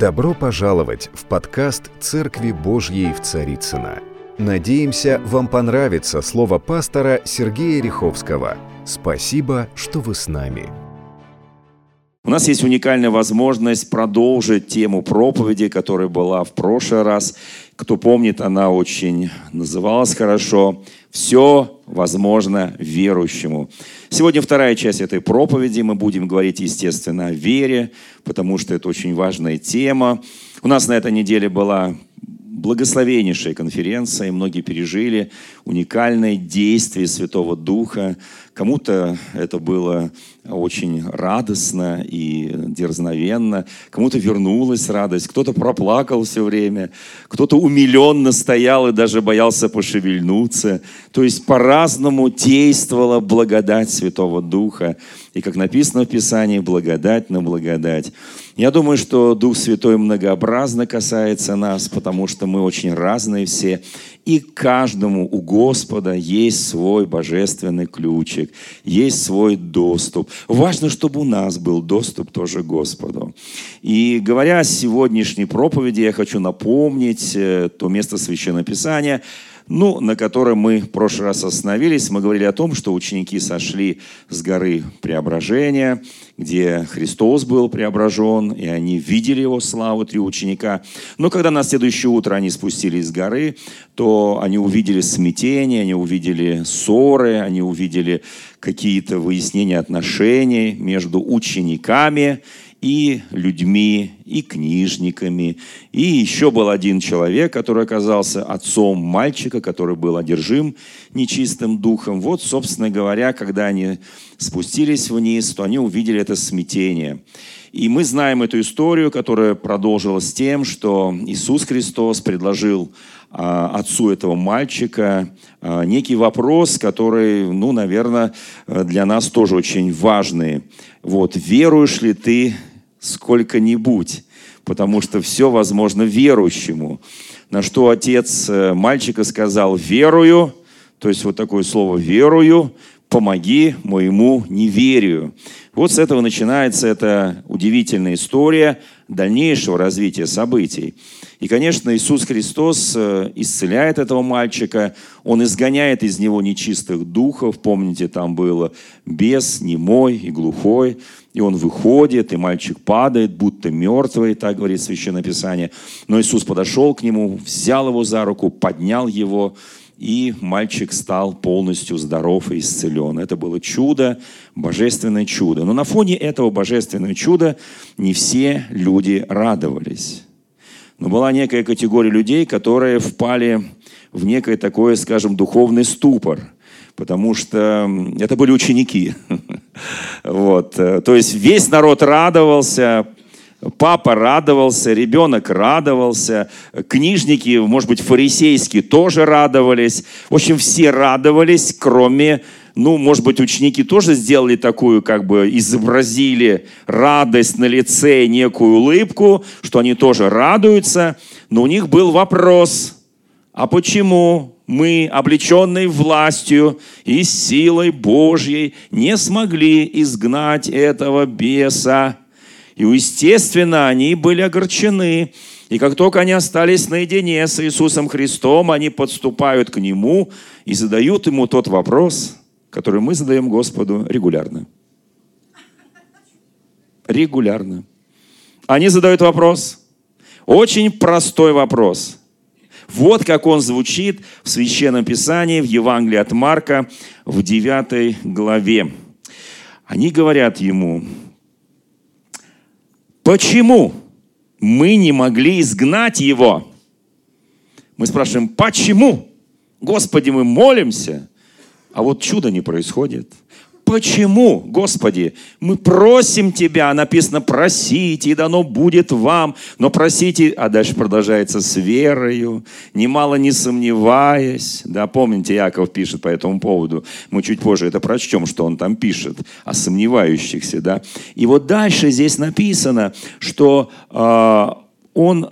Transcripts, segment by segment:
Добро пожаловать в подкаст «Церкви Божьей в Царицына. Надеемся, вам понравится слово пастора Сергея Риховского. Спасибо, что вы с нами. У нас есть уникальная возможность продолжить тему проповеди, которая была в прошлый раз. Кто помнит, она очень называлась хорошо «Все возможно верующему». Сегодня вторая часть этой проповеди. Мы будем говорить, естественно, о вере, потому что это очень важная тема. У нас на этой неделе была благословеннейшая конференция, и многие пережили уникальное действие Святого Духа. Кому-то это было очень радостно и дерзновенно, кому-то вернулась радость, кто-то проплакал все время, кто-то умиленно стоял и даже боялся пошевельнуться. То есть по-разному действовала благодать Святого Духа. И как написано в Писании, благодать на благодать. Я думаю, что Дух Святой многообразно касается нас, потому что мы очень разные все. И каждому у Господа есть свой божественный ключик, есть свой доступ. Важно, чтобы у нас был доступ тоже к Господу. И говоря о сегодняшней проповеди, я хочу напомнить э, то место Священного Писания, ну, на котором мы в прошлый раз остановились. Мы говорили о том, что ученики сошли с горы Преображения, где Христос был преображен, и они видели его славу, три ученика. Но когда на следующее утро они спустились с горы, то они увидели смятение, они увидели ссоры, они увидели какие-то выяснения отношений между учениками и людьми, и книжниками. И еще был один человек, который оказался отцом мальчика, который был одержим нечистым духом. Вот, собственно говоря, когда они спустились вниз, то они увидели это смятение. И мы знаем эту историю, которая продолжилась тем, что Иисус Христос предложил а, отцу этого мальчика а, некий вопрос, который, ну, наверное, для нас тоже очень важный. Вот, веруешь ли ты сколько-нибудь, потому что все возможно верующему. На что отец э, мальчика сказал «верую», то есть вот такое слово «верую», «помоги моему неверию». Вот с этого начинается эта удивительная история дальнейшего развития событий. И, конечно, Иисус Христос э, исцеляет этого мальчика, Он изгоняет из него нечистых духов. Помните, там было бес, немой и глухой. И он выходит, и мальчик падает, будто мертвый, так говорит Священное Писание. Но Иисус подошел к нему, взял его за руку, поднял его, и мальчик стал полностью здоров и исцелен. Это было чудо, божественное чудо. Но на фоне этого божественного чуда не все люди радовались. Но была некая категория людей, которые впали в некое такое, скажем, духовный ступор, потому что это были ученики. Вот. То есть весь народ радовался, Папа радовался, ребенок радовался, книжники, может быть, фарисейские тоже радовались. В общем, все радовались, кроме, ну, может быть, ученики тоже сделали такую, как бы изобразили радость на лице, некую улыбку, что они тоже радуются. Но у них был вопрос, а почему мы, облеченные властью и силой Божьей, не смогли изгнать этого беса? И, естественно, они были огорчены. И как только они остались наедине с Иисусом Христом, они подступают к Нему и задают Ему тот вопрос, который мы задаем Господу регулярно. Регулярно. Они задают вопрос. Очень простой вопрос. Вот как он звучит в Священном Писании, в Евангелии от Марка, в 9 главе. Они говорят ему, Почему мы не могли изгнать его? Мы спрашиваем, почему? Господи, мы молимся, а вот чудо не происходит. Почему, Господи, мы просим Тебя, написано, просите, и дано будет вам, но просите, а дальше продолжается с верою, немало не сомневаясь. Да, помните, Яков пишет по этому поводу, мы чуть позже это прочтем, что он там пишет, о сомневающихся, да. И вот дальше здесь написано, что э, он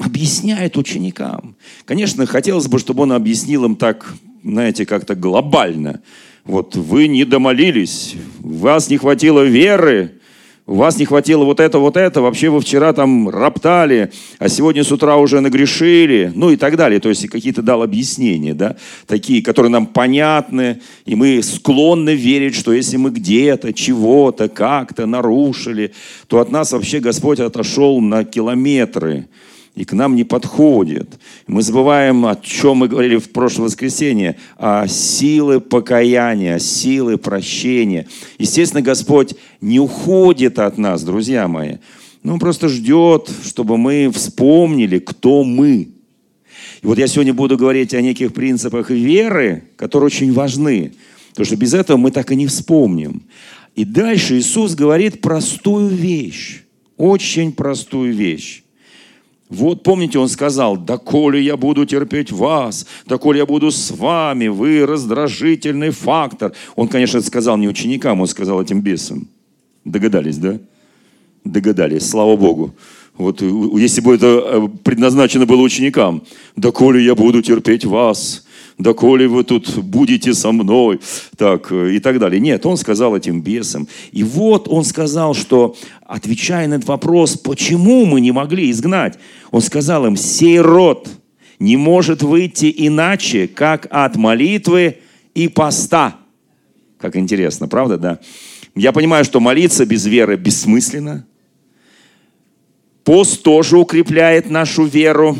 объясняет ученикам. Конечно, хотелось бы, чтобы он объяснил им так, знаете, как-то глобально – вот вы не домолились, у вас не хватило веры, у вас не хватило вот это, вот это, вообще вы вчера там роптали, а сегодня с утра уже нагрешили, ну и так далее. То есть какие-то дал объяснения, да, такие, которые нам понятны, и мы склонны верить, что если мы где-то, чего-то, как-то нарушили, то от нас вообще Господь отошел на километры и к нам не подходит. Мы забываем, о чем мы говорили в прошлое воскресенье, о силы покаяния, силы прощения. Естественно, Господь не уходит от нас, друзья мои. Но Он просто ждет, чтобы мы вспомнили, кто мы. И вот я сегодня буду говорить о неких принципах веры, которые очень важны. Потому что без этого мы так и не вспомним. И дальше Иисус говорит простую вещь, очень простую вещь. Вот помните, он сказал, доколе я буду терпеть вас, доколе я буду с вами, вы раздражительный фактор. Он, конечно, сказал не ученикам, он сказал этим бесам. Догадались, да? Догадались, слава Богу. Вот если бы это э, предназначено было ученикам, доколе я буду терпеть вас, доколе вы тут будете со мной, так, э, и так далее. Нет, он сказал этим бесам. И вот он сказал, что, отвечая на этот вопрос, почему мы не могли изгнать, он сказал им, сей род не может выйти иначе, как от молитвы и поста. Как интересно, правда, да? Я понимаю, что молиться без веры бессмысленно. Пост тоже укрепляет нашу веру.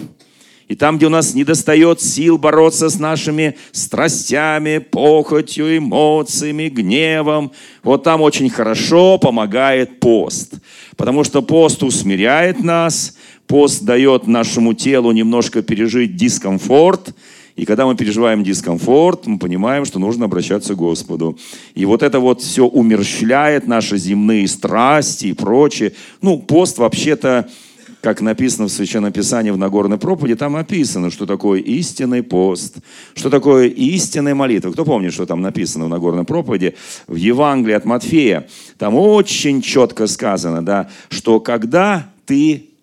И там, где у нас не достает сил бороться с нашими страстями, похотью, эмоциями, гневом, вот там очень хорошо помогает пост. Потому что пост усмиряет нас, пост дает нашему телу немножко пережить дискомфорт, и когда мы переживаем дискомфорт, мы понимаем, что нужно обращаться к Господу. И вот это вот все умерщвляет наши земные страсти и прочее. Ну, пост вообще-то как написано в Священном Писании в Нагорной проповеди, там описано, что такое истинный пост, что такое истинная молитва. Кто помнит, что там написано в Нагорной проповеди? В Евангелии от Матфея. Там очень четко сказано, да, что когда ты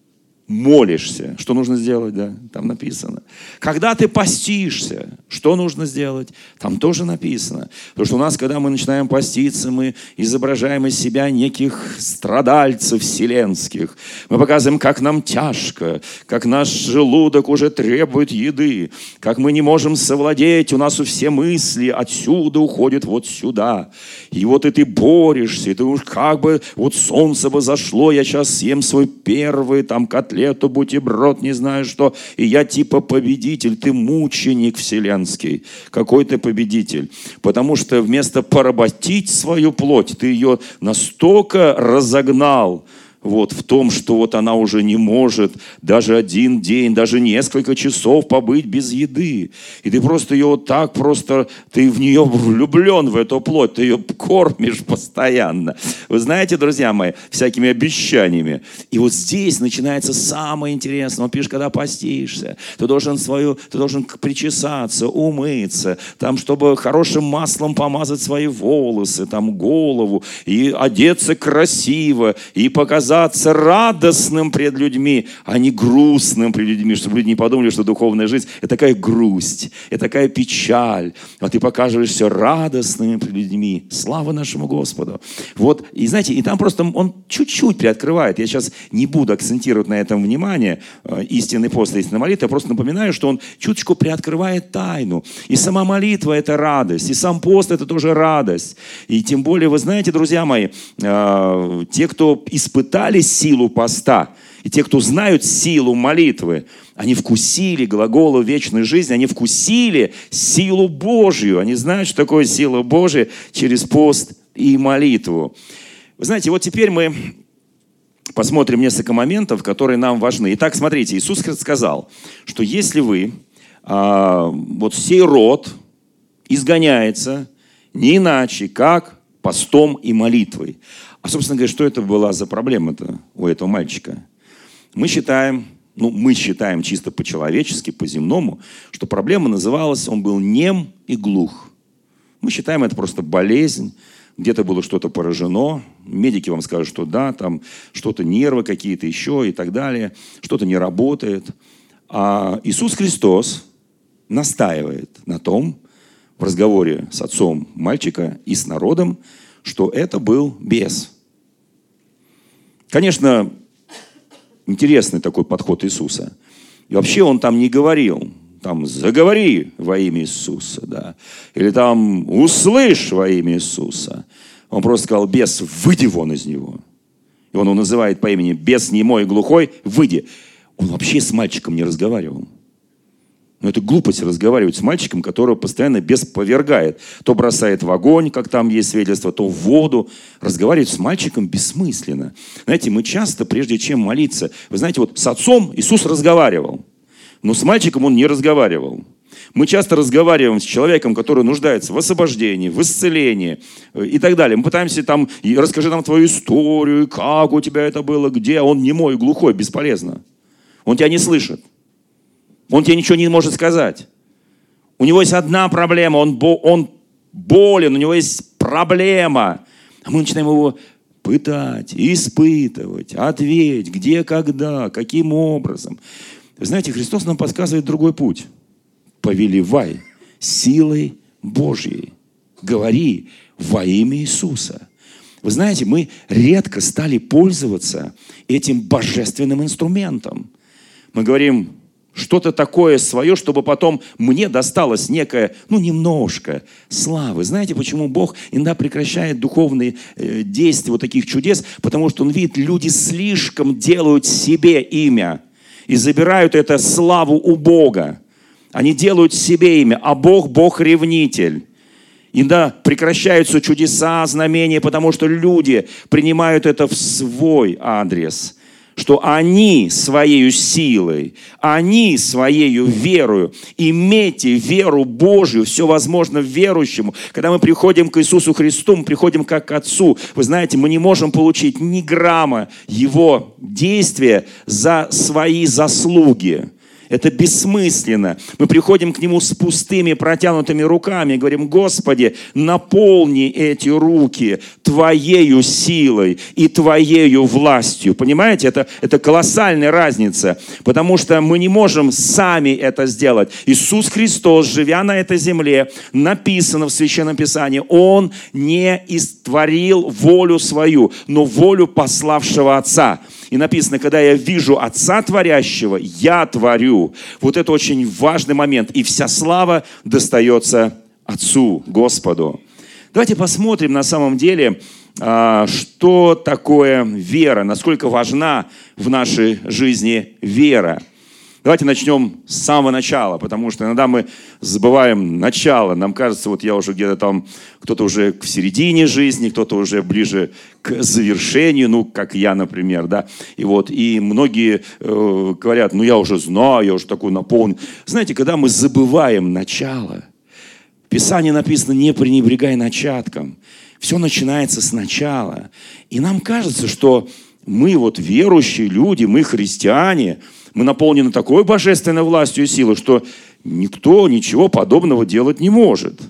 молишься, что нужно сделать, да, там написано. Когда ты постишься, что нужно сделать, там тоже написано. Потому что у нас, когда мы начинаем поститься, мы изображаем из себя неких страдальцев вселенских. Мы показываем, как нам тяжко, как наш желудок уже требует еды, как мы не можем совладеть, у нас у все мысли отсюда уходят вот сюда. И вот и ты борешься, и ты уж как бы, вот солнце бы зашло, я сейчас съем свой первый там котлет, котлету, бутерброд, не знаю что, и я типа победитель, ты мученик вселенский. Какой ты победитель? Потому что вместо поработить свою плоть, ты ее настолько разогнал, вот, в том, что вот она уже не может даже один день, даже несколько часов побыть без еды. И ты просто ее вот так просто, ты в нее влюблен, в эту плоть, ты ее кормишь постоянно. Вы знаете, друзья мои, всякими обещаниями. И вот здесь начинается самое интересное. Он пишет, когда постишься, ты должен свою, ты должен причесаться, умыться, там, чтобы хорошим маслом помазать свои волосы, там, голову, и одеться красиво, и показать казаться радостным пред людьми, а не грустным пред людьми, чтобы люди не подумали, что духовная жизнь – это такая грусть, это такая печаль, а ты показываешься радостным пред людьми. Слава нашему Господу. Вот, и знаете, и там просто он чуть-чуть приоткрывает. Я сейчас не буду акцентировать на этом внимание, э, истинный пост, истинная молитва, я просто напоминаю, что он чуточку приоткрывает тайну. И сама молитва – это радость, и сам пост – это тоже радость. И тем более, вы знаете, друзья мои, э, те, кто испытал испытали силу поста, и те, кто знают силу молитвы, они вкусили глаголу вечной жизни, они вкусили силу Божью. Они знают, что такое сила Божья через пост и молитву. Вы знаете, вот теперь мы посмотрим несколько моментов, которые нам важны. Итак, смотрите, Иисус сказал, что если вы, а, вот сей род изгоняется не иначе, как постом и молитвой. А, собственно говоря, что это была за проблема-то у этого мальчика? Мы считаем, ну, мы считаем чисто по-человечески, по-земному, что проблема называлась, он был нем и глух. Мы считаем это просто болезнь, где-то было что-то поражено, медики вам скажут, что да, там что-то нервы какие-то еще и так далее, что-то не работает. А Иисус Христос настаивает на том, в разговоре с отцом мальчика и с народом, что это был бес. Конечно, интересный такой подход Иисуса. И вообще он там не говорил, там заговори во имя Иисуса, да, или там услышь во имя Иисуса. Он просто сказал, бес, выйди вон из него. И он его называет по имени бес немой и глухой, выйди. Он вообще с мальчиком не разговаривал. Но это глупость разговаривать с мальчиком, которого постоянно бес повергает. То бросает в огонь, как там есть свидетельство, то в воду. Разговаривать с мальчиком бессмысленно. Знаете, мы часто, прежде чем молиться, вы знаете, вот с отцом Иисус разговаривал, но с мальчиком он не разговаривал. Мы часто разговариваем с человеком, который нуждается в освобождении, в исцелении э, и так далее. Мы пытаемся там, расскажи нам твою историю, как у тебя это было, где. Он не мой, глухой, бесполезно. Он тебя не слышит. Он тебе ничего не может сказать. У него есть одна проблема, он, он болен, у него есть проблема. А мы начинаем его пытать, испытывать, ответь, где, когда, каким образом. Вы знаете, Христос нам подсказывает другой путь. Повелевай силой Божьей. Говори во имя Иисуса. Вы знаете, мы редко стали пользоваться этим божественным инструментом. Мы говорим, что-то такое свое, чтобы потом мне досталось некое, ну, немножко славы. Знаете, почему Бог иногда прекращает духовные э, действия вот таких чудес? Потому что Он видит, люди слишком делают себе имя и забирают это славу у Бога. Они делают себе имя, а Бог – Бог-ревнитель. Иногда прекращаются чудеса, знамения, потому что люди принимают это в свой адрес – что они своей силой, они своей верою, имейте веру Божью, все возможно верующему. Когда мы приходим к Иисусу Христу, мы приходим как к Отцу. Вы знаете, мы не можем получить ни грамма Его действия за свои заслуги. Это бессмысленно. Мы приходим к Нему с пустыми протянутыми руками и говорим, Господи, наполни эти руки Твоею силой и Твоею властью. Понимаете, это, это колоссальная разница, потому что мы не можем сами это сделать. Иисус Христос, живя на этой земле, написано в Священном Писании, Он не истворил волю свою, но волю пославшего Отца. И написано, когда я вижу Отца Творящего, я творю. Вот это очень важный момент. И вся слава достается Отцу, Господу. Давайте посмотрим на самом деле, а, что такое вера, насколько важна в нашей жизни вера. Давайте начнем с самого начала, потому что иногда мы забываем начало. Нам кажется, вот я уже где-то там, кто-то уже в середине жизни, кто-то уже ближе к завершению, ну, как я, например, да. И вот, и многие э, говорят, ну, я уже знаю, я уже такой наполнен. Знаете, когда мы забываем начало, в Писании написано, не пренебрегай начатком. Все начинается сначала. И нам кажется, что мы вот верующие люди, мы христиане – мы наполнены такой божественной властью и силой, что никто ничего подобного делать не может.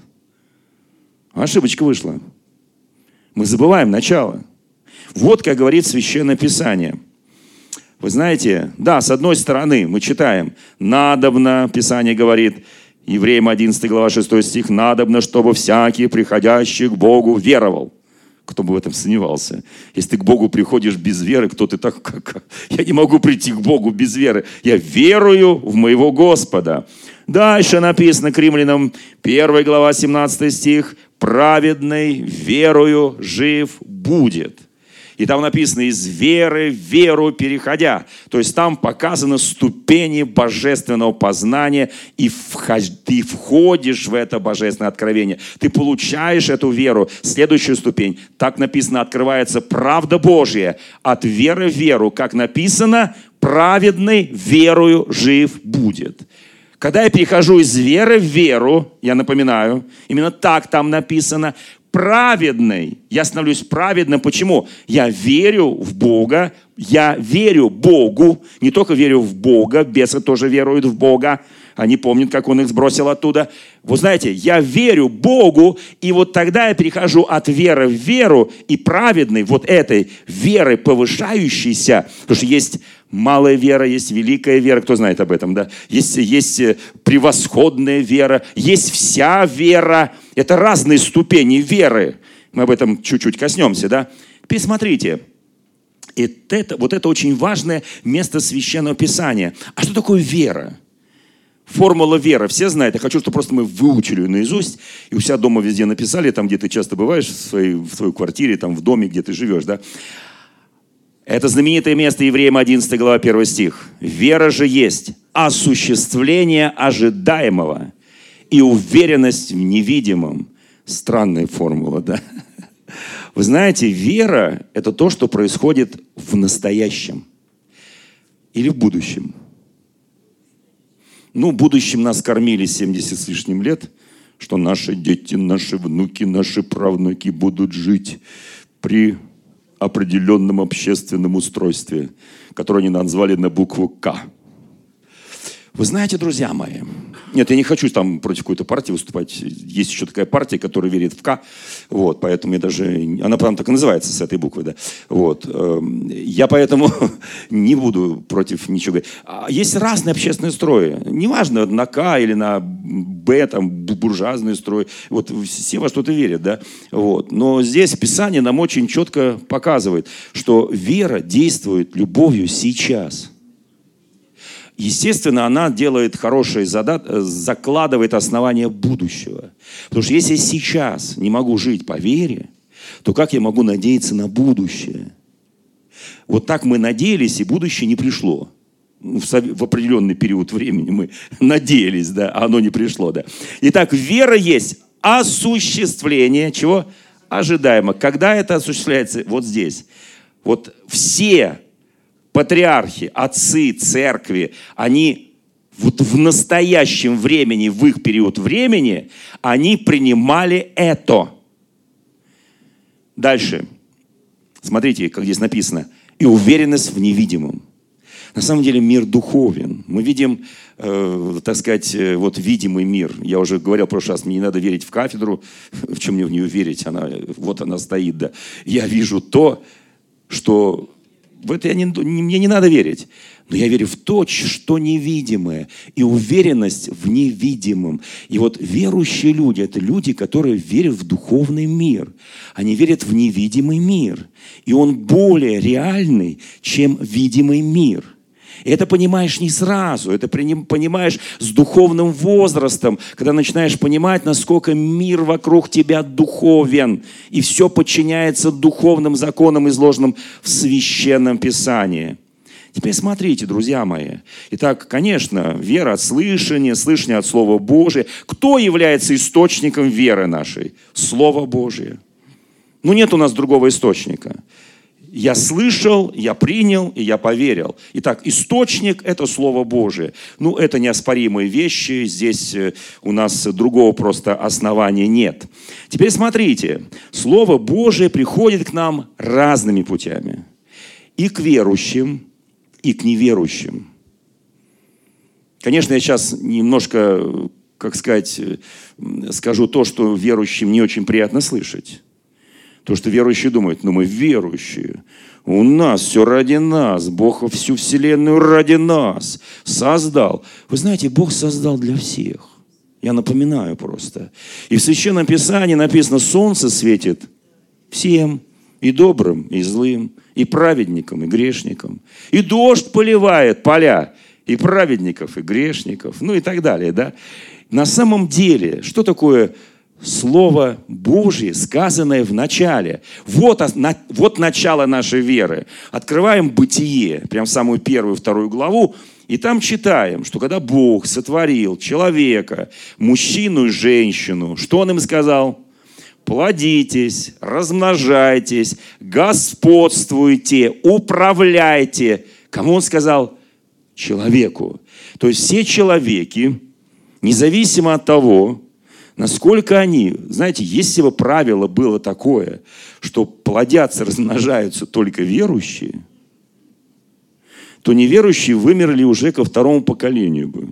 Ошибочка вышла. Мы забываем начало. Вот как говорит Священное Писание. Вы знаете, да, с одной стороны мы читаем, надобно, Писание говорит, Евреям 11 глава 6 стих, надобно, чтобы всякий, приходящий к Богу, веровал. Кто бы в этом сомневался? Если ты к Богу приходишь без веры, кто ты так? Как? Я не могу прийти к Богу без веры. Я верую в моего Господа. Дальше написано к римлянам, 1 глава, 17 стих. «Праведный верою жив будет». И там написано «из веры в веру переходя». То есть там показаны ступени божественного познания, и ты входишь в это божественное откровение. Ты получаешь эту веру. Следующую ступень. Так написано, открывается правда Божья. От веры в веру, как написано, праведный верою жив будет. Когда я перехожу из веры в веру, я напоминаю, именно так там написано, праведный. Я становлюсь праведным. Почему? Я верю в Бога, я верю Богу, не только верю в Бога, бесы тоже веруют в Бога, они помнят, как он их сбросил оттуда. Вы знаете, я верю Богу, и вот тогда я перехожу от веры в веру, и праведной вот этой веры повышающейся, потому что есть малая вера, есть великая вера, кто знает об этом, да? Есть, есть э, превосходная вера, есть вся вера. Это разные ступени веры. Мы об этом чуть-чуть коснемся, да? Теперь смотрите. И это, вот это очень важное место Священного Писания. А что такое вера? Формула веры. Все знают. Я хочу, чтобы просто мы выучили наизусть. И у себя дома везде написали, там, где ты часто бываешь, в своей, в своей квартире, там, в доме, где ты живешь, да. Это знаменитое место Евреям 11 глава 1 стих. «Вера же есть осуществление ожидаемого и уверенность в невидимом». Странная формула, да? Вы знаете, вера – это то, что происходит в настоящем или в будущем. Ну, в будущем нас кормили 70 с лишним лет, что наши дети, наши внуки, наши правнуки будут жить при определенном общественном устройстве, которое они назвали на букву «К». Вы знаете, друзья мои, нет, я не хочу там против какой-то партии выступать. Есть еще такая партия, которая верит в К. Вот, поэтому я даже... Она, прям так и называется с этой буквы, да. Вот. Эм, я поэтому не буду против ничего. А есть разные общественные строи. Неважно, на К или на Б, там, буржуазные строи. Вот все во что-то верят, да. Вот. Но здесь Писание нам очень четко показывает, что вера действует любовью сейчас – естественно, она делает хорошие задат, закладывает основания будущего. Потому что если я сейчас не могу жить по вере, то как я могу надеяться на будущее? Вот так мы надеялись, и будущее не пришло. Ну, в определенный период времени мы надеялись, да, а оно не пришло, да. Итак, вера есть осуществление чего? Ожидаемо. Когда это осуществляется? Вот здесь. Вот все патриархи, отцы церкви, они вот в настоящем времени, в их период времени, они принимали это. Дальше. Смотрите, как здесь написано. И уверенность в невидимом. На самом деле мир духовен. Мы видим, э, так сказать, э, вот видимый мир. Я уже говорил в прошлый раз, мне не надо верить в кафедру. В чем мне в нее верить? Она, вот она стоит, да. Я вижу то, что в это я не, мне не надо верить. Но я верю в то, что невидимое, и уверенность в невидимом. И вот верующие люди – это люди, которые верят в духовный мир. Они верят в невидимый мир. И он более реальный, чем видимый мир – это понимаешь не сразу, это понимаешь с духовным возрастом, когда начинаешь понимать, насколько мир вокруг тебя духовен, и все подчиняется духовным законам, изложенным в священном писании. Теперь смотрите, друзья мои. Итак, конечно, вера от слышания, слышание от Слова Божия. Кто является источником веры нашей? Слово Божие. Ну, нет у нас другого источника я слышал, я принял и я поверил. Итак, источник – это Слово Божие. Ну, это неоспоримые вещи, здесь э, у нас другого просто основания нет. Теперь смотрите, Слово Божие приходит к нам разными путями. И к верующим, и к неверующим. Конечно, я сейчас немножко, как сказать, э, скажу то, что верующим не очень приятно слышать. То, что верующие думают, ну мы верующие, у нас все ради нас, Бог всю вселенную ради нас создал. Вы знаете, Бог создал для всех. Я напоминаю просто. И в Священном Писании написано, солнце светит всем, и добрым, и злым, и праведникам, и грешникам. И дождь поливает поля, и праведников, и грешников, ну и так далее. Да? На самом деле, что такое Слово Божье, сказанное в начале. Вот, вот начало нашей веры. Открываем Бытие, прям самую первую, вторую главу, и там читаем, что когда Бог сотворил человека, мужчину и женщину, что Он им сказал? Плодитесь, размножайтесь, господствуйте, управляйте. Кому Он сказал? Человеку. То есть все человеки, независимо от того, Насколько они, знаете, если бы правило было такое, что плодятся, размножаются только верующие, то неверующие вымерли уже ко второму поколению бы.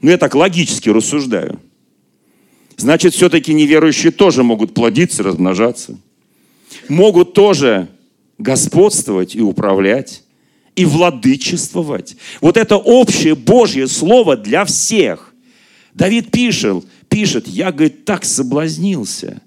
Ну, я так логически рассуждаю. Значит, все-таки неверующие тоже могут плодиться, размножаться. Могут тоже господствовать и управлять, и владычествовать. Вот это общее Божье Слово для всех. Давид пишет, пишет, я, говорит, так соблазнился.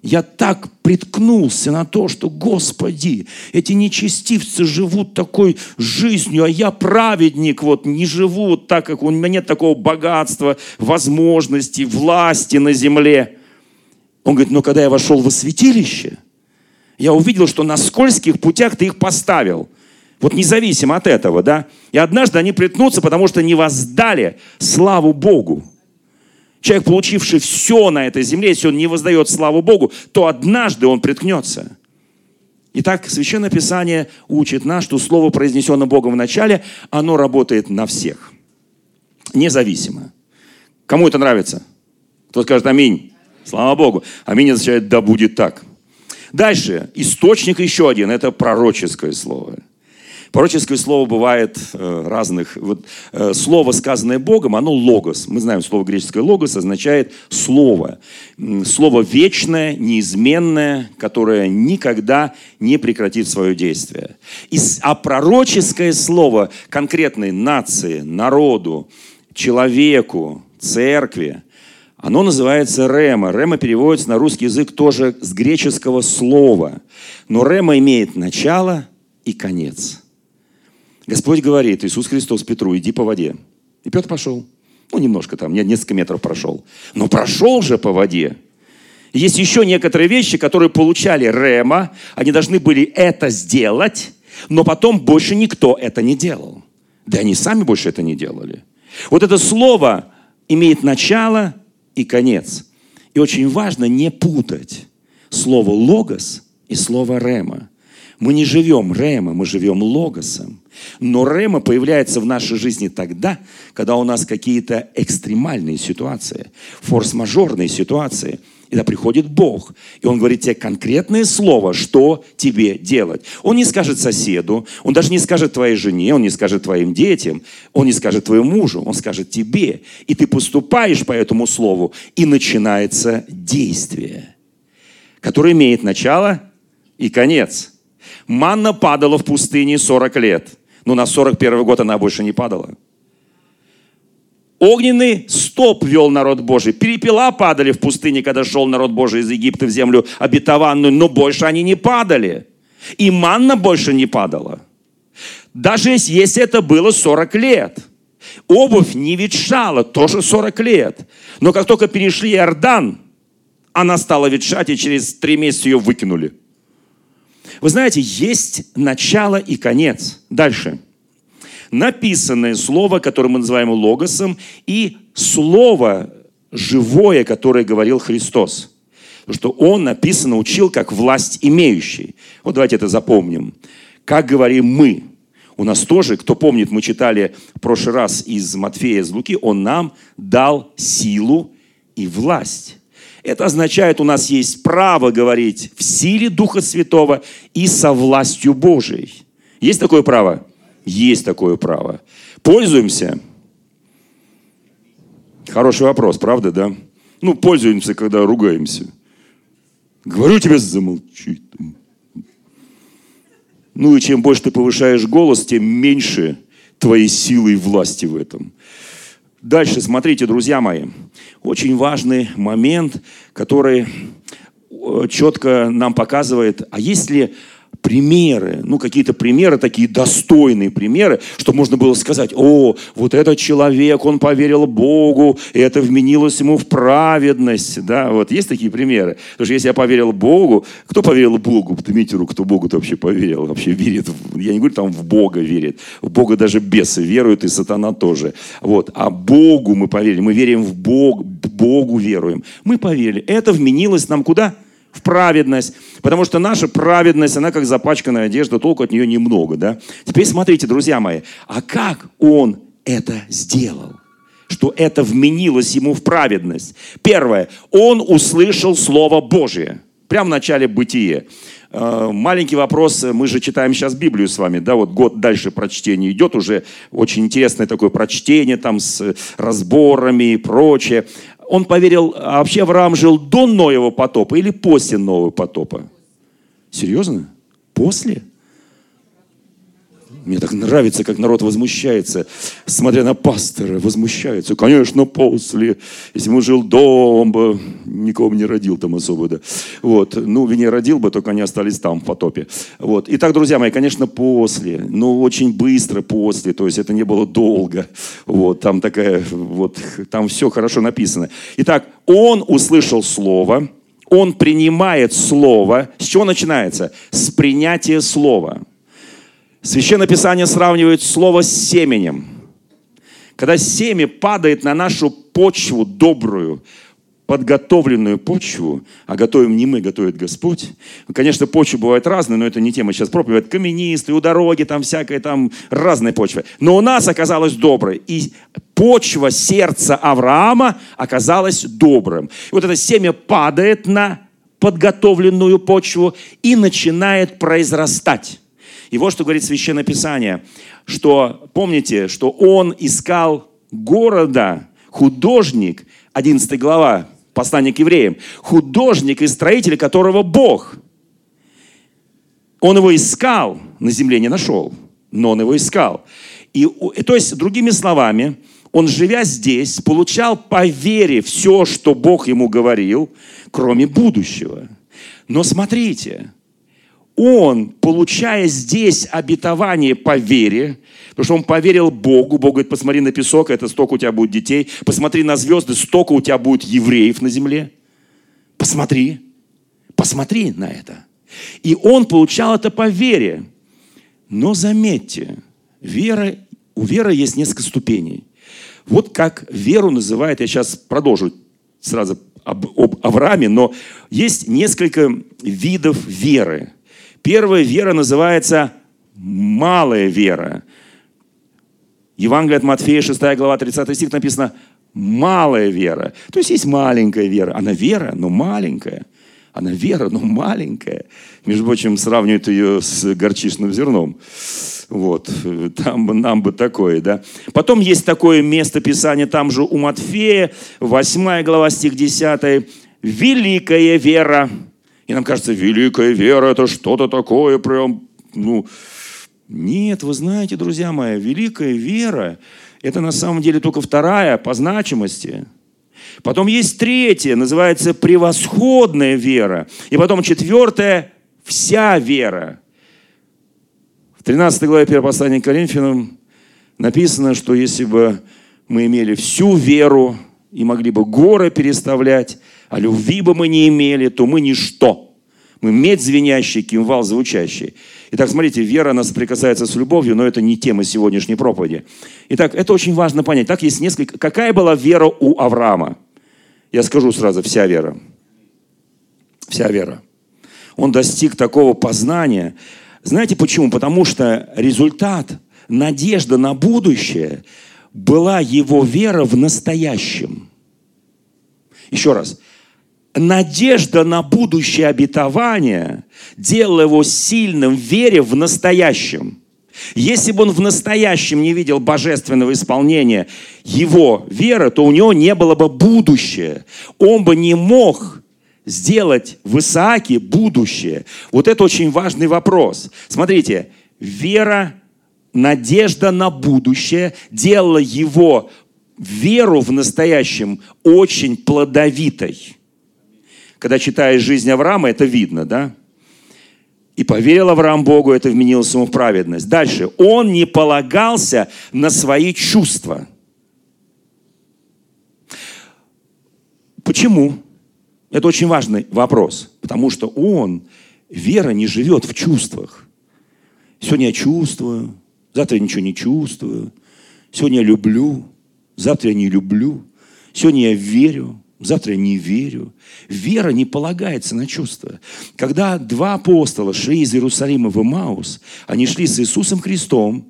Я так приткнулся на то, что, Господи, эти нечестивцы живут такой жизнью, а я праведник, вот не живу так, как у меня нет такого богатства, возможностей, власти на земле. Он говорит, но когда я вошел во святилище, я увидел, что на скользких путях ты их поставил. Вот независимо от этого, да. И однажды они приткнутся, потому что не воздали славу Богу. Человек, получивший все на этой земле, если он не воздает славу Богу, то однажды он приткнется. Итак, Священное Писание учит нас, что Слово, произнесенное Богом в начале, оно работает на всех. Независимо. Кому это нравится? Кто скажет аминь? Слава Богу. Аминь означает «да будет так». Дальше. Источник еще один. Это пророческое слово. Пророческое слово бывает э, разных. Вот, э, слово, сказанное Богом, оно логос. Мы знаем, слово греческое логос означает слово. Слово вечное, неизменное, которое никогда не прекратит свое действие. А пророческое слово конкретной нации, народу, человеку, церкви, оно называется рема. Рема переводится на русский язык тоже с греческого слова. Но рема имеет начало и конец. Господь говорит, Иисус Христос Петру, иди по воде. И Петр пошел. Ну, немножко там, несколько метров прошел. Но прошел же по воде. Есть еще некоторые вещи, которые получали Рема. Они должны были это сделать, но потом больше никто это не делал. Да они сами больше это не делали. Вот это слово имеет начало и конец. И очень важно не путать слово «логос» и слово «рема». Мы не живем Рема, мы живем Логосом. Но Рема появляется в нашей жизни тогда, когда у нас какие-то экстремальные ситуации, форс-мажорные ситуации. И тогда приходит Бог, и Он говорит тебе конкретное слово, что тебе делать. Он не скажет соседу, Он даже не скажет твоей жене, Он не скажет твоим детям, Он не скажет твоему мужу, Он скажет тебе. И ты поступаешь по этому слову, и начинается действие, которое имеет начало и конец – Манна падала в пустыне 40 лет. Но на 41 год она больше не падала. Огненный стоп вел народ Божий. Перепела падали в пустыне, когда шел народ Божий из Египта в землю обетованную, но больше они не падали. И манна больше не падала. Даже если это было 40 лет. Обувь не ветшала, тоже 40 лет. Но как только перешли Иордан, она стала ветшать, и через три месяца ее выкинули. Вы знаете, есть начало и конец. Дальше. Написанное слово, которое мы называем логосом, и слово живое, которое говорил Христос. Потому что Он написано учил как власть имеющий. Вот давайте это запомним. Как говорим мы. У нас тоже, кто помнит, мы читали в прошлый раз из Матфея, из Луки, Он нам дал силу и власть. Это означает, у нас есть право говорить в силе Духа Святого и со властью Божией. Есть такое право? Есть такое право. Пользуемся? Хороший вопрос, правда, да? Ну, пользуемся, когда ругаемся. Говорю тебе, замолчи. Ну и чем больше ты повышаешь голос, тем меньше твоей силы и власти в этом. Дальше, смотрите, друзья мои, очень важный момент, который э, четко нам показывает, а есть ли примеры, ну какие-то примеры, такие достойные примеры, чтобы можно было сказать, о, вот этот человек, он поверил Богу, и это вменилось ему в праведность, да, вот есть такие примеры. Потому что если я поверил Богу, кто поверил Богу? Поднимите руку, кто Богу-то вообще поверил, вообще верит, я не говорю там в Бога верит, в Бога даже бесы веруют, и сатана тоже, вот, а Богу мы поверили, мы верим в Бог, Богу веруем, мы поверили, это вменилось нам куда? В праведность, потому что наша праведность, она как запачканная одежда, толку от нее немного, да. Теперь смотрите, друзья мои, а как он это сделал? Что это вменилось ему в праведность. Первое, он услышал Слово Божие. Прямо в начале бытия. Э, маленький вопрос, мы же читаем сейчас Библию с вами, да, вот год дальше прочтение идет, уже очень интересное такое прочтение там с разборами и прочее он поверил, а вообще Авраам жил до Ноева потопа или после Нового потопа? Серьезно? После? Мне так нравится, как народ возмущается, смотря на пастора, возмущается. Конечно, после. Если бы жил дома, он бы никого не родил там особо, да. Вот. Ну, не родил бы, только они остались там в потопе. Вот. Итак, друзья мои, конечно, после. Но очень быстро после. То есть это не было долго. Вот. Там такая, вот, там все хорошо написано. Итак, он услышал слово, он принимает слово. С чего начинается? С принятия слова. Священное Писание сравнивает слово с семенем. Когда семя падает на нашу почву добрую, подготовленную почву, а готовим не мы, готовит Господь. Конечно, почвы бывают разные, но это не тема сейчас проповедь. Каменистые, у дороги, там всякая там разные почвы. Но у нас оказалась доброй. И почва сердца Авраама оказалась добрым. И вот это семя падает на подготовленную почву и начинает произрастать. И вот что говорит Священное Писание, что, помните, что он искал города, художник, 11 глава, послание к евреям, художник и строитель, которого Бог. Он его искал, на земле не нашел, но он его искал. И, то есть, другими словами, он, живя здесь, получал по вере все, что Бог ему говорил, кроме будущего. Но смотрите, он, получая здесь обетование по вере, потому что он поверил Богу, Бог говорит, посмотри на песок, это столько у тебя будет детей, посмотри на звезды, столько у тебя будет евреев на земле. Посмотри, посмотри на это. И он получал это по вере. Но заметьте, вера, у веры есть несколько ступеней. Вот как веру называют, я сейчас продолжу сразу об, об Аврааме, но есть несколько видов веры. Первая вера называется малая вера. Евангелие от Матфея, 6 глава, 30 стих написано «малая вера». То есть есть маленькая вера. Она вера, но маленькая. Она вера, но маленькая. Между прочим, сравнивают ее с горчичным зерном. Вот, там бы, нам бы такое, да. Потом есть такое место Писания, там же у Матфея, 8 глава, стих 10. «Великая вера». И нам кажется, великая вера – это что-то такое прям, ну, нет, вы знаете, друзья мои, великая вера – это на самом деле только вторая по значимости. Потом есть третья, называется превосходная вера. И потом четвертая – вся вера. В 13 главе 1 послания к Коринфянам написано, что если бы мы имели всю веру и могли бы горы переставлять, а любви бы мы не имели, то мы ничто. Мы медь звенящий, кимвал звучащий. Итак, смотрите, вера, она соприкасается с любовью, но это не тема сегодняшней проповеди. Итак, это очень важно понять. Так есть несколько... Какая была вера у Авраама? Я скажу сразу, вся вера. Вся вера. Он достиг такого познания. Знаете почему? Потому что результат, надежда на будущее была его вера в настоящем. Еще раз надежда на будущее обетование делала его сильным в вере в настоящем. Если бы он в настоящем не видел божественного исполнения его веры, то у него не было бы будущее. Он бы не мог сделать в Исааке будущее. Вот это очень важный вопрос. Смотрите, вера, надежда на будущее делала его веру в настоящем очень плодовитой. Когда читаешь жизнь Авраама, это видно, да? И поверил Авраам Богу, это вменилось ему в праведность. Дальше. Он не полагался на свои чувства. Почему? Это очень важный вопрос. Потому что он, вера не живет в чувствах. Сегодня я чувствую, завтра я ничего не чувствую. Сегодня я люблю, завтра я не люблю. Сегодня я верю, Завтра я не верю. Вера не полагается на чувства. Когда два апостола шли из Иерусалима в Имаус, они шли с Иисусом Христом,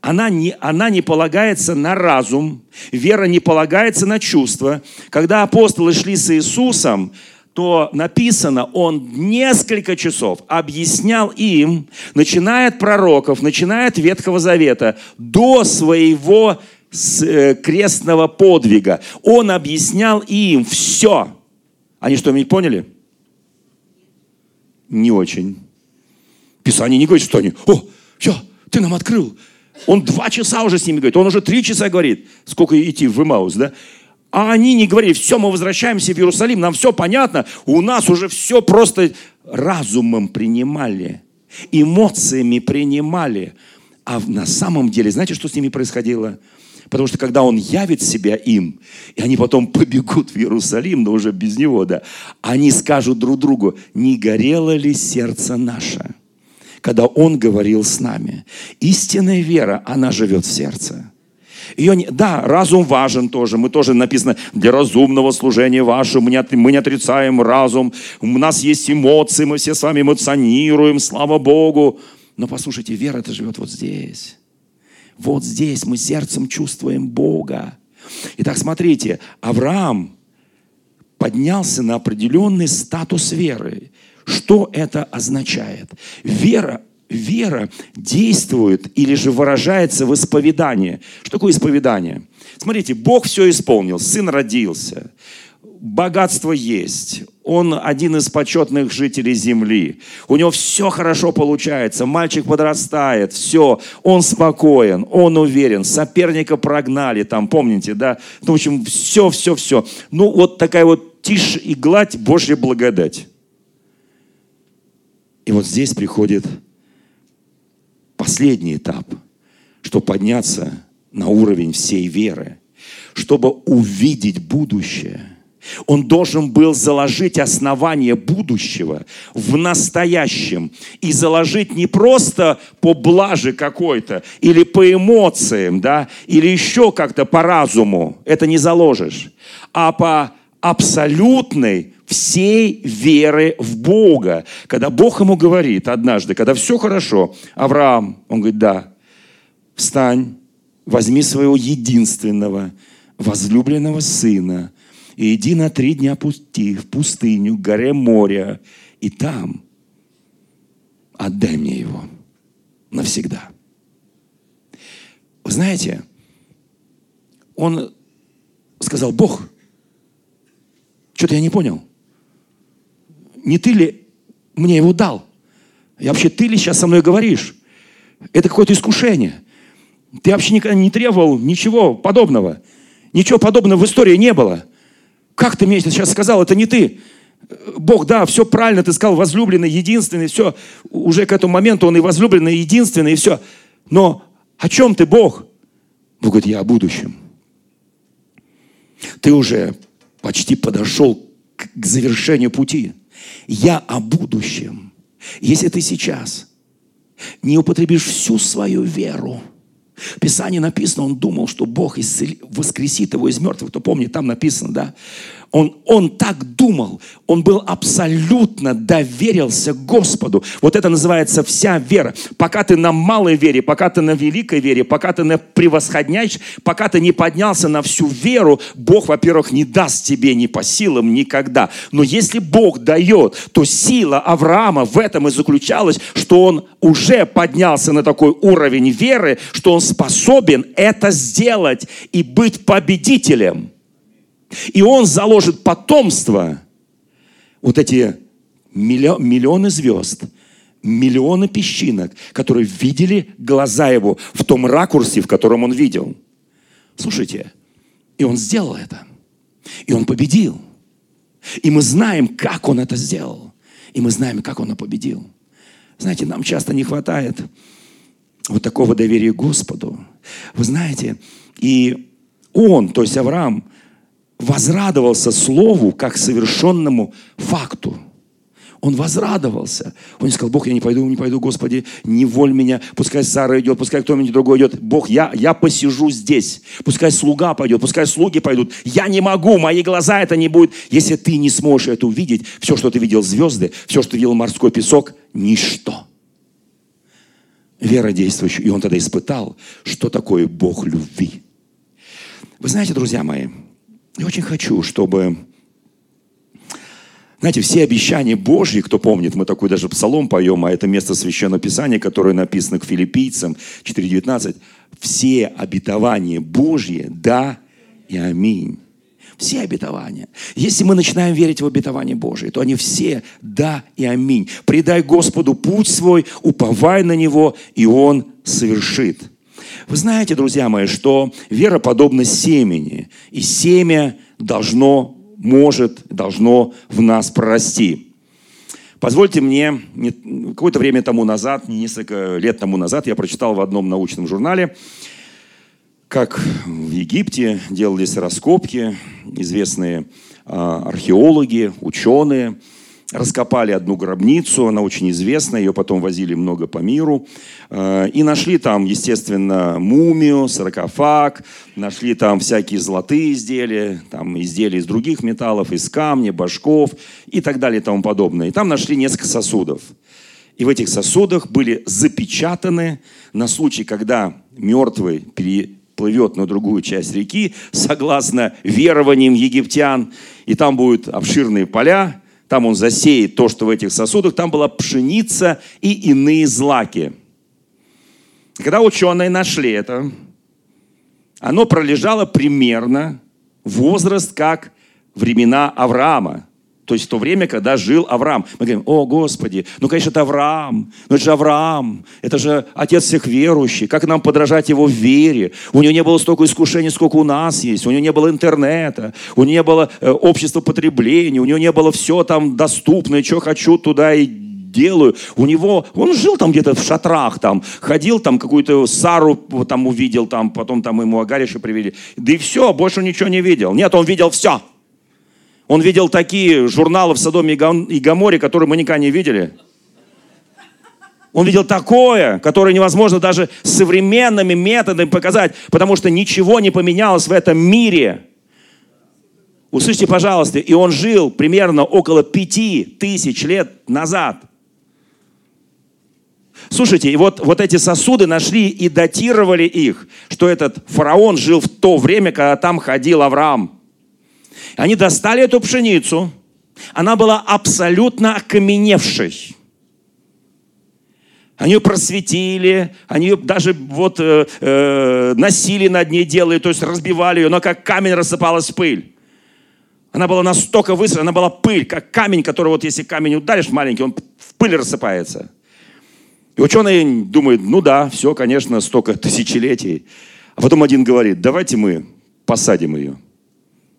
она не, она не полагается на разум, вера не полагается на чувства. Когда апостолы шли с Иисусом, то написано, он несколько часов объяснял им, начиная от пророков, начиная от Ветхого Завета, до своего крестного подвига. Он объяснял им все. Они что, не поняли? Не очень. Писание не говорит, что они, о, все, ты нам открыл. Он два часа уже с ними говорит, он уже три часа говорит. Сколько идти в Имаус, да? А они не говорили, все, мы возвращаемся в Иерусалим, нам все понятно, у нас уже все просто разумом принимали, эмоциями принимали. А на самом деле, знаете, что с ними происходило? Потому что когда он явит себя им, и они потом побегут в Иерусалим, но уже без него, да, они скажут друг другу, не горело ли сердце наше, когда он говорил с нами. Истинная вера, она живет в сердце. Ее не... Да, разум важен тоже. Мы тоже написано, для разумного служения вашего мы не, от... мы не отрицаем разум. У нас есть эмоции, мы все с вами эмоционируем, слава Богу. Но послушайте, вера это живет вот здесь. Вот здесь мы сердцем чувствуем Бога. Итак, смотрите, Авраам поднялся на определенный статус веры. Что это означает? Вера вера действует или же выражается в исповедании. Что такое исповедание? Смотрите, Бог все исполнил, сын родился, богатство есть, он один из почетных жителей земли, у него все хорошо получается, мальчик подрастает, все, он спокоен, он уверен, соперника прогнали, там, помните, да, ну, в общем, все, все, все. Ну, вот такая вот тишь и гладь, Божья благодать. И вот здесь приходит последний этап, чтобы подняться на уровень всей веры, чтобы увидеть будущее – он должен был заложить основание будущего в настоящем. И заложить не просто по блаже какой-то, или по эмоциям, да, или еще как-то по разуму. Это не заложишь. А по абсолютной всей веры в Бога. Когда Бог ему говорит однажды, когда все хорошо, Авраам, он говорит, да, встань, возьми своего единственного, возлюбленного сына и иди на три дня пути в пустыню, к горе моря, и там отдай мне его навсегда. Вы знаете, он сказал, Бог, что-то я не понял не ты ли мне его дал? И вообще, ты ли сейчас со мной говоришь? Это какое-то искушение. Ты вообще никогда не требовал ничего подобного. Ничего подобного в истории не было. Как ты мне сейчас сказал, это не ты. Бог, да, все правильно, ты сказал, возлюбленный, единственный, все. Уже к этому моменту он и возлюбленный, единственный, и все. Но о чем ты, Бог? Бог говорит, я о будущем. Ты уже почти подошел к завершению пути. Я о будущем. Если ты сейчас не употребишь всю свою веру, в Писании написано, он думал, что Бог воскресит его из мертвых. Кто помнит, там написано, да? Он, он так думал, он был абсолютно доверился Господу. Вот это называется вся вера. Пока ты на малой вере, пока ты на великой вере, пока ты на превосходняешь, пока ты не поднялся на всю веру, Бог, во-первых, не даст тебе ни по силам никогда. Но если Бог дает, то сила Авраама в этом и заключалась, что он уже поднялся на такой уровень веры, что он способен это сделать и быть победителем. И он заложит потомство, вот эти миллионы звезд, миллионы песчинок, которые видели глаза его в том ракурсе, в котором он видел. Слушайте, и он сделал это. И он победил. И мы знаем, как он это сделал. И мы знаем, как он победил. Знаете, нам часто не хватает вот такого доверия Господу. Вы знаете, и он, то есть Авраам, возрадовался слову как совершенному факту. Он возрадовался. Он не сказал, Бог, я не пойду, не пойду, Господи, не воль меня, пускай Сара идет, пускай кто-нибудь другой идет. Бог, я, я посижу здесь. Пускай слуга пойдет, пускай слуги пойдут. Я не могу, мои глаза это не будет. Если ты не сможешь это увидеть, все, что ты видел звезды, все, что ты видел морской песок, ничто. Вера действующая. И он тогда испытал, что такое Бог любви. Вы знаете, друзья мои, я очень хочу, чтобы... Знаете, все обещания Божьи, кто помнит, мы такой даже псалом поем, а это место Священного Писания, которое написано к филиппийцам 4.19, все обетования Божьи, да и аминь. Все обетования. Если мы начинаем верить в обетование Божие, то они все да и аминь. Предай Господу путь свой, уповай на Него, и Он совершит. Вы знаете, друзья мои, что вера подобна семени, и семя должно, может, должно в нас прорасти. Позвольте мне, какое-то время тому назад, несколько лет тому назад, я прочитал в одном научном журнале, как в Египте делались раскопки, известные а, археологи, ученые, раскопали одну гробницу, она очень известная, ее потом возили много по миру, а, и нашли там, естественно, мумию, саркофаг, нашли там всякие золотые изделия, там изделия из других металлов, из камня, башков и так далее и тому подобное. И там нашли несколько сосудов. И в этих сосудах были запечатаны на случай, когда мертвый плывет на другую часть реки, согласно верованиям египтян, и там будут обширные поля, там он засеет то, что в этих сосудах, там была пшеница и иные злаки. Когда ученые нашли это, оно пролежало примерно возраст, как времена Авраама. То есть в то время, когда жил Авраам. Мы говорим, о, Господи, ну, конечно, это Авраам. Ну, это же Авраам. Это же отец всех верующих. Как нам подражать его в вере? У него не было столько искушений, сколько у нас есть. У него не было интернета. У него не было э, общества потребления. У него не было все там доступное. Что хочу, туда и делаю. У него, он жил там где-то в шатрах, там, ходил там, какую-то Сару там увидел, там, потом там ему Агариша привели. Да и все, больше ничего не видел. Нет, он видел все. Он видел такие журналы в Содоме и Гаморе, которые мы никогда не видели. Он видел такое, которое невозможно даже современными методами показать, потому что ничего не поменялось в этом мире. Услышьте, пожалуйста, и он жил примерно около пяти тысяч лет назад. Слушайте, и вот, вот эти сосуды нашли и датировали их, что этот фараон жил в то время, когда там ходил Авраам. Они достали эту пшеницу. Она была абсолютно окаменевшей. Они ее просветили, они ее даже вот э, э, носили над ней делали, то есть разбивали ее, но как камень рассыпалась в пыль. Она была настолько высокая, она была пыль, как камень, который вот если камень ударишь маленький, он в пыль рассыпается. И ученые думают, ну да, все, конечно, столько тысячелетий. А потом один говорит, давайте мы посадим ее.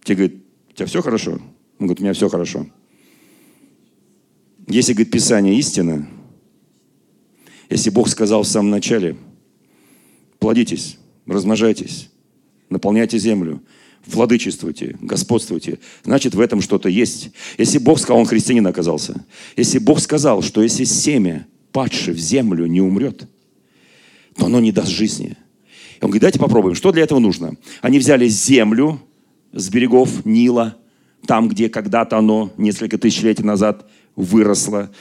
Те говорят, тебя все хорошо? Он говорит, у меня все хорошо. Если, говорит, Писание истина, если Бог сказал в самом начале, плодитесь, размножайтесь, наполняйте землю, владычествуйте, господствуйте, значит, в этом что-то есть. Если Бог сказал, он христианин оказался. Если Бог сказал, что если семя, падшее в землю, не умрет, то оно не даст жизни. И он говорит, давайте попробуем. Что для этого нужно? Они взяли землю, с берегов Нила, там, где когда-то оно несколько тысячелетий назад выросло.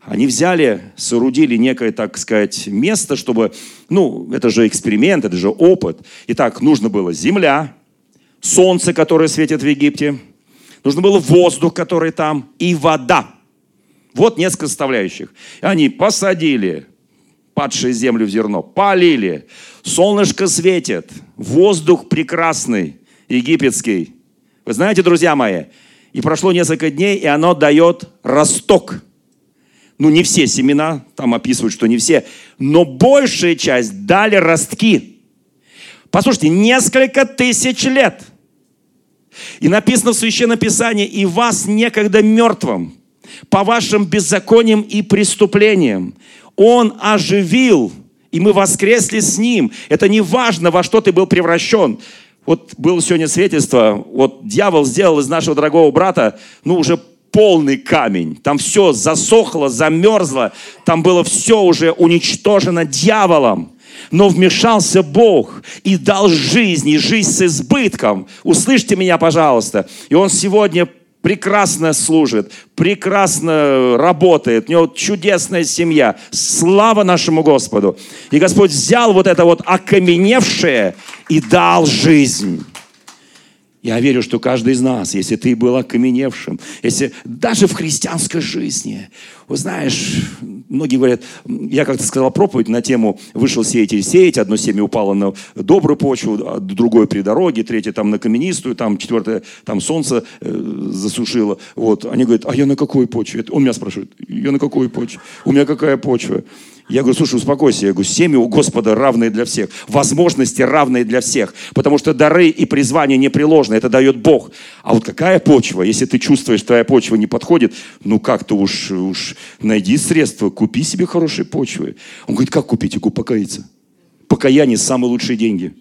Они взяли, соорудили некое, так сказать, место, чтобы, ну, это же эксперимент, это же опыт. Итак, нужно было земля, солнце, которое светит в Египте, нужно было воздух, который там, и вода. Вот несколько составляющих. Они посадили падшее землю в зерно, полили, солнышко светит, воздух прекрасный, египетский. Вы знаете, друзья мои, и прошло несколько дней, и оно дает росток. Ну, не все семена, там описывают, что не все, но большая часть дали ростки. Послушайте, несколько тысяч лет. И написано в Священном Писании, и вас некогда мертвым, по вашим беззакониям и преступлениям. Он оживил, и мы воскресли с Ним. Это не важно, во что ты был превращен. Вот было сегодня свидетельство, вот дьявол сделал из нашего дорогого брата, ну, уже полный камень. Там все засохло, замерзло, там было все уже уничтожено дьяволом. Но вмешался Бог и дал жизнь, и жизнь с избытком. Услышьте меня, пожалуйста. И Он сегодня прекрасно служит, прекрасно работает, у него чудесная семья. Слава нашему Господу. И Господь взял вот это вот окаменевшее и дал жизнь. Я верю, что каждый из нас, если ты был окаменевшим, если даже в христианской жизни, вы знаешь, многие говорят, я как-то сказал проповедь на тему «Вышел сеять и сеять», одно семя упало на добрую почву, а другое при дороге, третье там на каменистую, там четвертое там солнце э, засушило. Вот. Они говорят, а я на какой почве? Он меня спрашивает, я на какой почве? У меня какая почва? Я говорю, слушай, успокойся. Я говорю, семя у Господа равные для всех. Возможности равные для всех. Потому что дары и призвания непреложны. Это дает Бог. А вот какая почва? Если ты чувствуешь, твоя почва не подходит, ну как-то уж, уж найди средства, купи себе хорошие почвы. Он говорит, как купить? Я говорю, покаяться. Покаяние – самые лучшие деньги.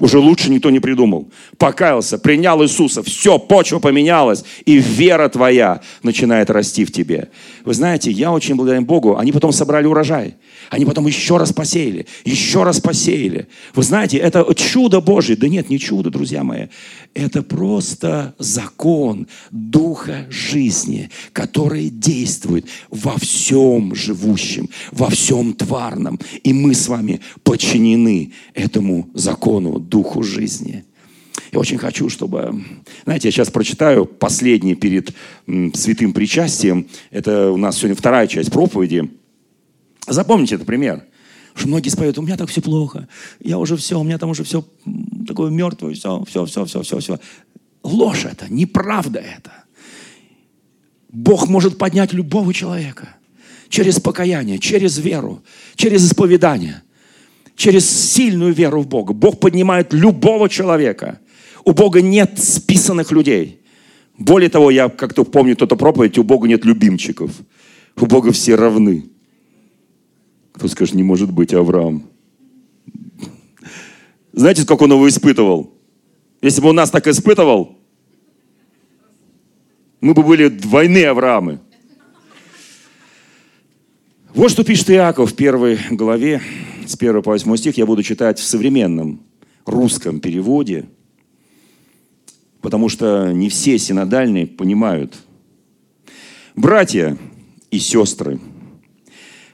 Уже лучше никто не придумал. Покаялся, принял Иисуса, все, почва поменялась, и вера твоя начинает расти в тебе. Вы знаете, я очень благодарен Богу, они потом собрали урожай. Они потом еще раз посеяли, еще раз посеяли. Вы знаете, это чудо Божье. Да нет, не чудо, друзья мои. Это просто закон Духа жизни, который действует во всем живущем, во всем тварном. И мы с вами подчинены этому закону Духу жизни. Я очень хочу, чтобы... Знаете, я сейчас прочитаю последний перед святым причастием. Это у нас сегодня вторая часть проповеди. Запомните этот пример. Что многие споют, у меня так все плохо, я уже все, у меня там уже все такое мертвое, все, все, все, все, все, все. Ложь это, неправда это. Бог может поднять любого человека через покаяние, через веру, через исповедание, через сильную веру в Бога. Бог поднимает любого человека. У Бога нет списанных людей. Более того, я как-то помню эту проповедь, у Бога нет любимчиков. У Бога все равны. Кто скажет, не может быть Авраам. Знаете, как он его испытывал? Если бы он нас так испытывал, мы бы были двойные Авраамы. Вот что пишет Иаков в первой главе, с 1 по 8 стих. Я буду читать в современном русском переводе, потому что не все синодальные понимают. Братья и сестры –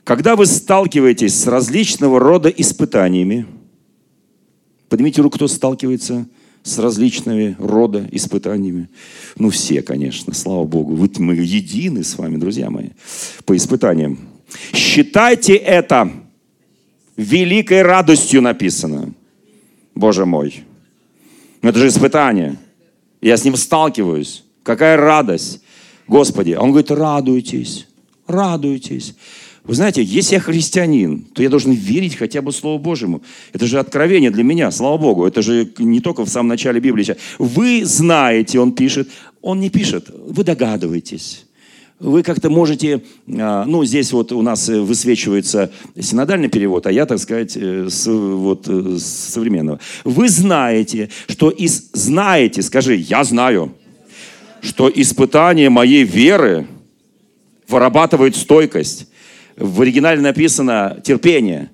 когда вы сталкиваетесь с различного рода испытаниями, поднимите руку, кто сталкивается с различными рода испытаниями. Ну, все, конечно, слава Богу. Вот мы едины с вами, друзья мои, по испытаниям. Считайте это великой радостью написано. Боже мой. Ну, это же испытание. Я с ним сталкиваюсь. Какая радость. Господи. А он говорит, радуйтесь, радуйтесь. Вы знаете, если я христианин, то я должен верить хотя бы Слову Божьему. Это же откровение для меня, слава Богу. Это же не только в самом начале Библии. Вы знаете, он пишет. Он не пишет, вы догадываетесь. Вы как-то можете, а, ну, здесь вот у нас высвечивается синодальный перевод, а я, так сказать, э, с, вот, э, с современного. Вы знаете, что из... Знаете, скажи, я знаю, что испытание моей веры вырабатывает стойкость в оригинале написано терпение.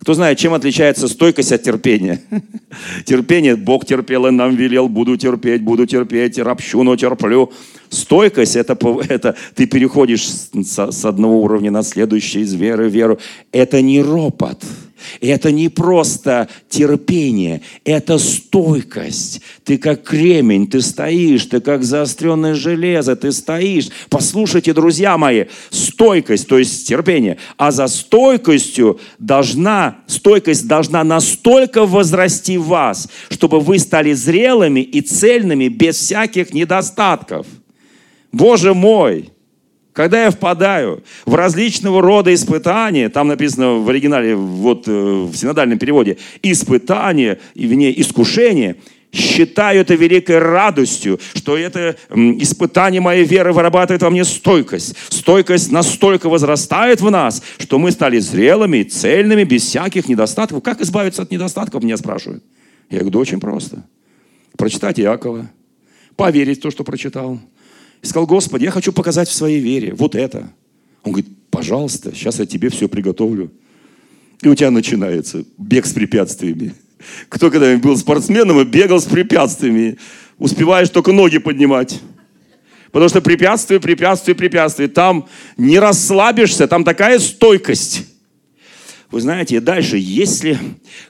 Кто знает, чем отличается стойкость от терпения? Терпение, Бог терпел и нам велел, буду терпеть, буду терпеть, но терплю. Стойкость это, это ты переходишь с, с одного уровня на следующий, из веры в веру. Это не ропот. Это не просто терпение, это стойкость. Ты как кремень, ты стоишь, ты как заостренное железо, ты стоишь. Послушайте, друзья мои, стойкость, то есть терпение. А за стойкостью должна, стойкость должна настолько возрасти в вас, чтобы вы стали зрелыми и цельными без всяких недостатков. Боже мой! Когда я впадаю в различного рода испытания, там написано в оригинале, вот э, в синодальном переводе, испытание, и вне искушение, считаю это великой радостью, что это испытание моей веры вырабатывает во мне стойкость. Стойкость настолько возрастает в нас, что мы стали зрелыми, цельными, без всяких недостатков. Как избавиться от недостатков, меня спрашивают. Я говорю, да очень просто. Прочитать Иакова, поверить в то, что прочитал, и сказал, Господи, я хочу показать в своей вере вот это. Он говорит, пожалуйста, сейчас я тебе все приготовлю. И у тебя начинается бег с препятствиями. Кто когда-нибудь был спортсменом и бегал с препятствиями, успеваешь только ноги поднимать. Потому что препятствие, препятствие, препятствие. Там не расслабишься, там такая стойкость. Вы знаете, дальше, если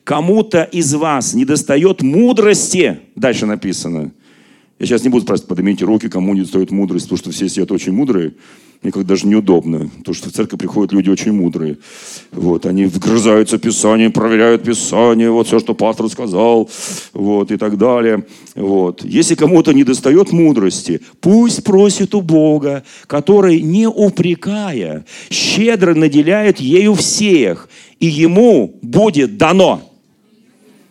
кому-то из вас не достает мудрости, дальше написано – Я сейчас не буду спрашивать, поднимите руки, кому не стоит мудрость, потому что все сидят очень мудрые. Мне как даже неудобно, потому что в церковь приходят люди очень мудрые. Вот, они вгрызаются в Писание, проверяют Писание, вот все, что пастор сказал, вот, и так далее. Вот. Если кому-то не достает мудрости, пусть просит у Бога, который, не упрекая, щедро наделяет ею всех, и ему будет дано.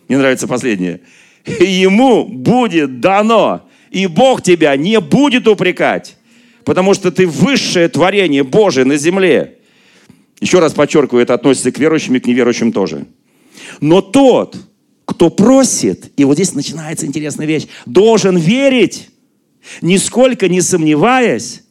Мне нравится последнее. Ему будет дано, и Бог тебя не будет упрекать потому что ты высшее творение Божие на земле. Еще раз подчеркиваю, это относится к верующим и к неверующим тоже. Но тот, кто просит, и вот здесь начинается интересная вещь, должен верить, нисколько не сомневаясь,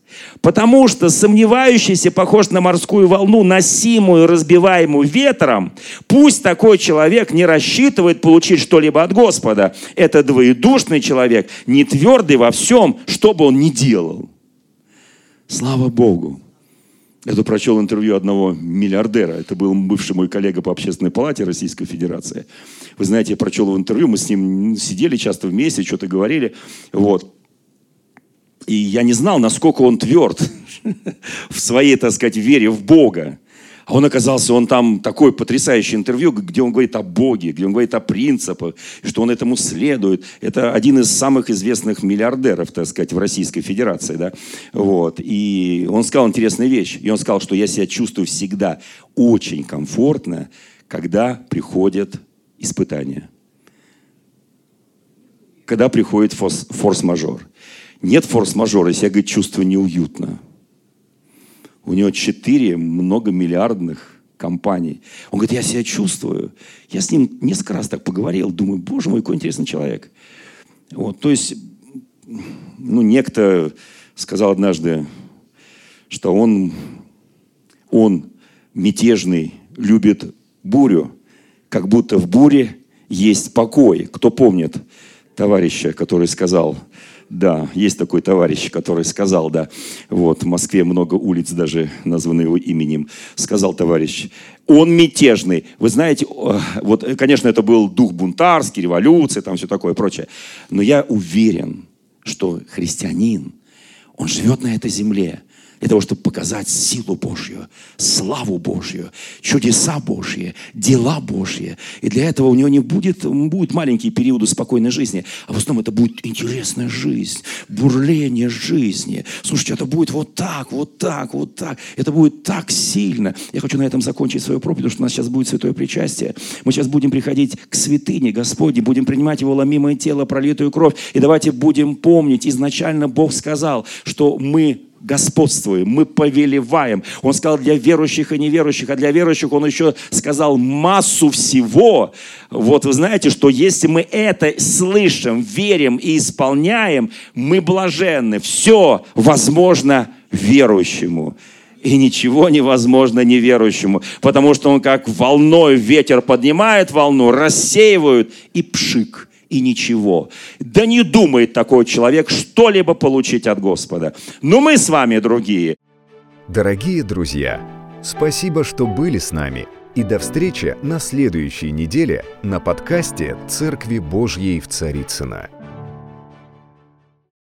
Потому что сомневающийся похож на морскую волну, носимую, разбиваемую ветром. Пусть такой человек не рассчитывает получить что-либо от Господа. Это двоедушный человек, не твердый во всем, что бы он ни делал. Слава Богу. Тут прочел интервью одного миллиардера. Это был бывший мой коллега по общественной палате Российской Федерации. Вы знаете, я прочел его интервью, мы с ним сидели часто вместе, что-то говорили. Вот. И я не знал, насколько он тверд в своей, так сказать, вере в Бога. А он оказался, он там такое потрясающее интервью, где он говорит о Боге, где он говорит о принципах, что он этому следует. Это один из самых известных миллиардеров, так сказать, в Российской Федерации. Да? Вот. И он сказал интересную вещь. И он сказал, что я себя чувствую всегда очень комфортно, когда приходят испытания. Когда приходит форс-мажор. Нет форс-мажора, я себя, говорит, чувствую неуютно. У него четыре многомиллиардных компаний. Он говорит, я себя чувствую. Я с ним несколько раз так поговорил, думаю, боже мой, какой интересный человек. Вот, то есть, ну, некто сказал однажды, что он, он мятежный, любит бурю, как будто в буре есть покой. Кто помнит товарища, который сказал, да, есть такой товарищ, который сказал, да, вот, в Москве много улиц даже названы его именем. Сказал товарищ, он мятежный. Вы знаете, вот, конечно, это был дух бунтарский, революция, там все такое прочее. Но я уверен, что христианин, он живет на этой земле – для того, чтобы показать силу Божью, славу Божью, чудеса Божьи, дела Божьи. И для этого у него не будет, будет маленькие периоды спокойной жизни, а в основном это будет интересная жизнь, бурление жизни. Слушайте, это будет вот так, вот так, вот так. Это будет так сильно. Я хочу на этом закончить свою проповедь, потому что у нас сейчас будет святое причастие. Мы сейчас будем приходить к святыне Господне, будем принимать Его ломимое тело, пролитую кровь. И давайте будем помнить, изначально Бог сказал, что мы господствуем, мы повелеваем. Он сказал для верующих и неверующих, а для верующих он еще сказал массу всего. Вот вы знаете, что если мы это слышим, верим и исполняем, мы блаженны. Все возможно верующему. И ничего невозможно неверующему, потому что он как волной ветер поднимает волну, рассеивает и пшик – и ничего. Да не думает такой человек что-либо получить от Господа. Но мы с вами другие. Дорогие друзья, спасибо, что были с нами. И до встречи на следующей неделе на подкасте «Церкви Божьей в Царицына.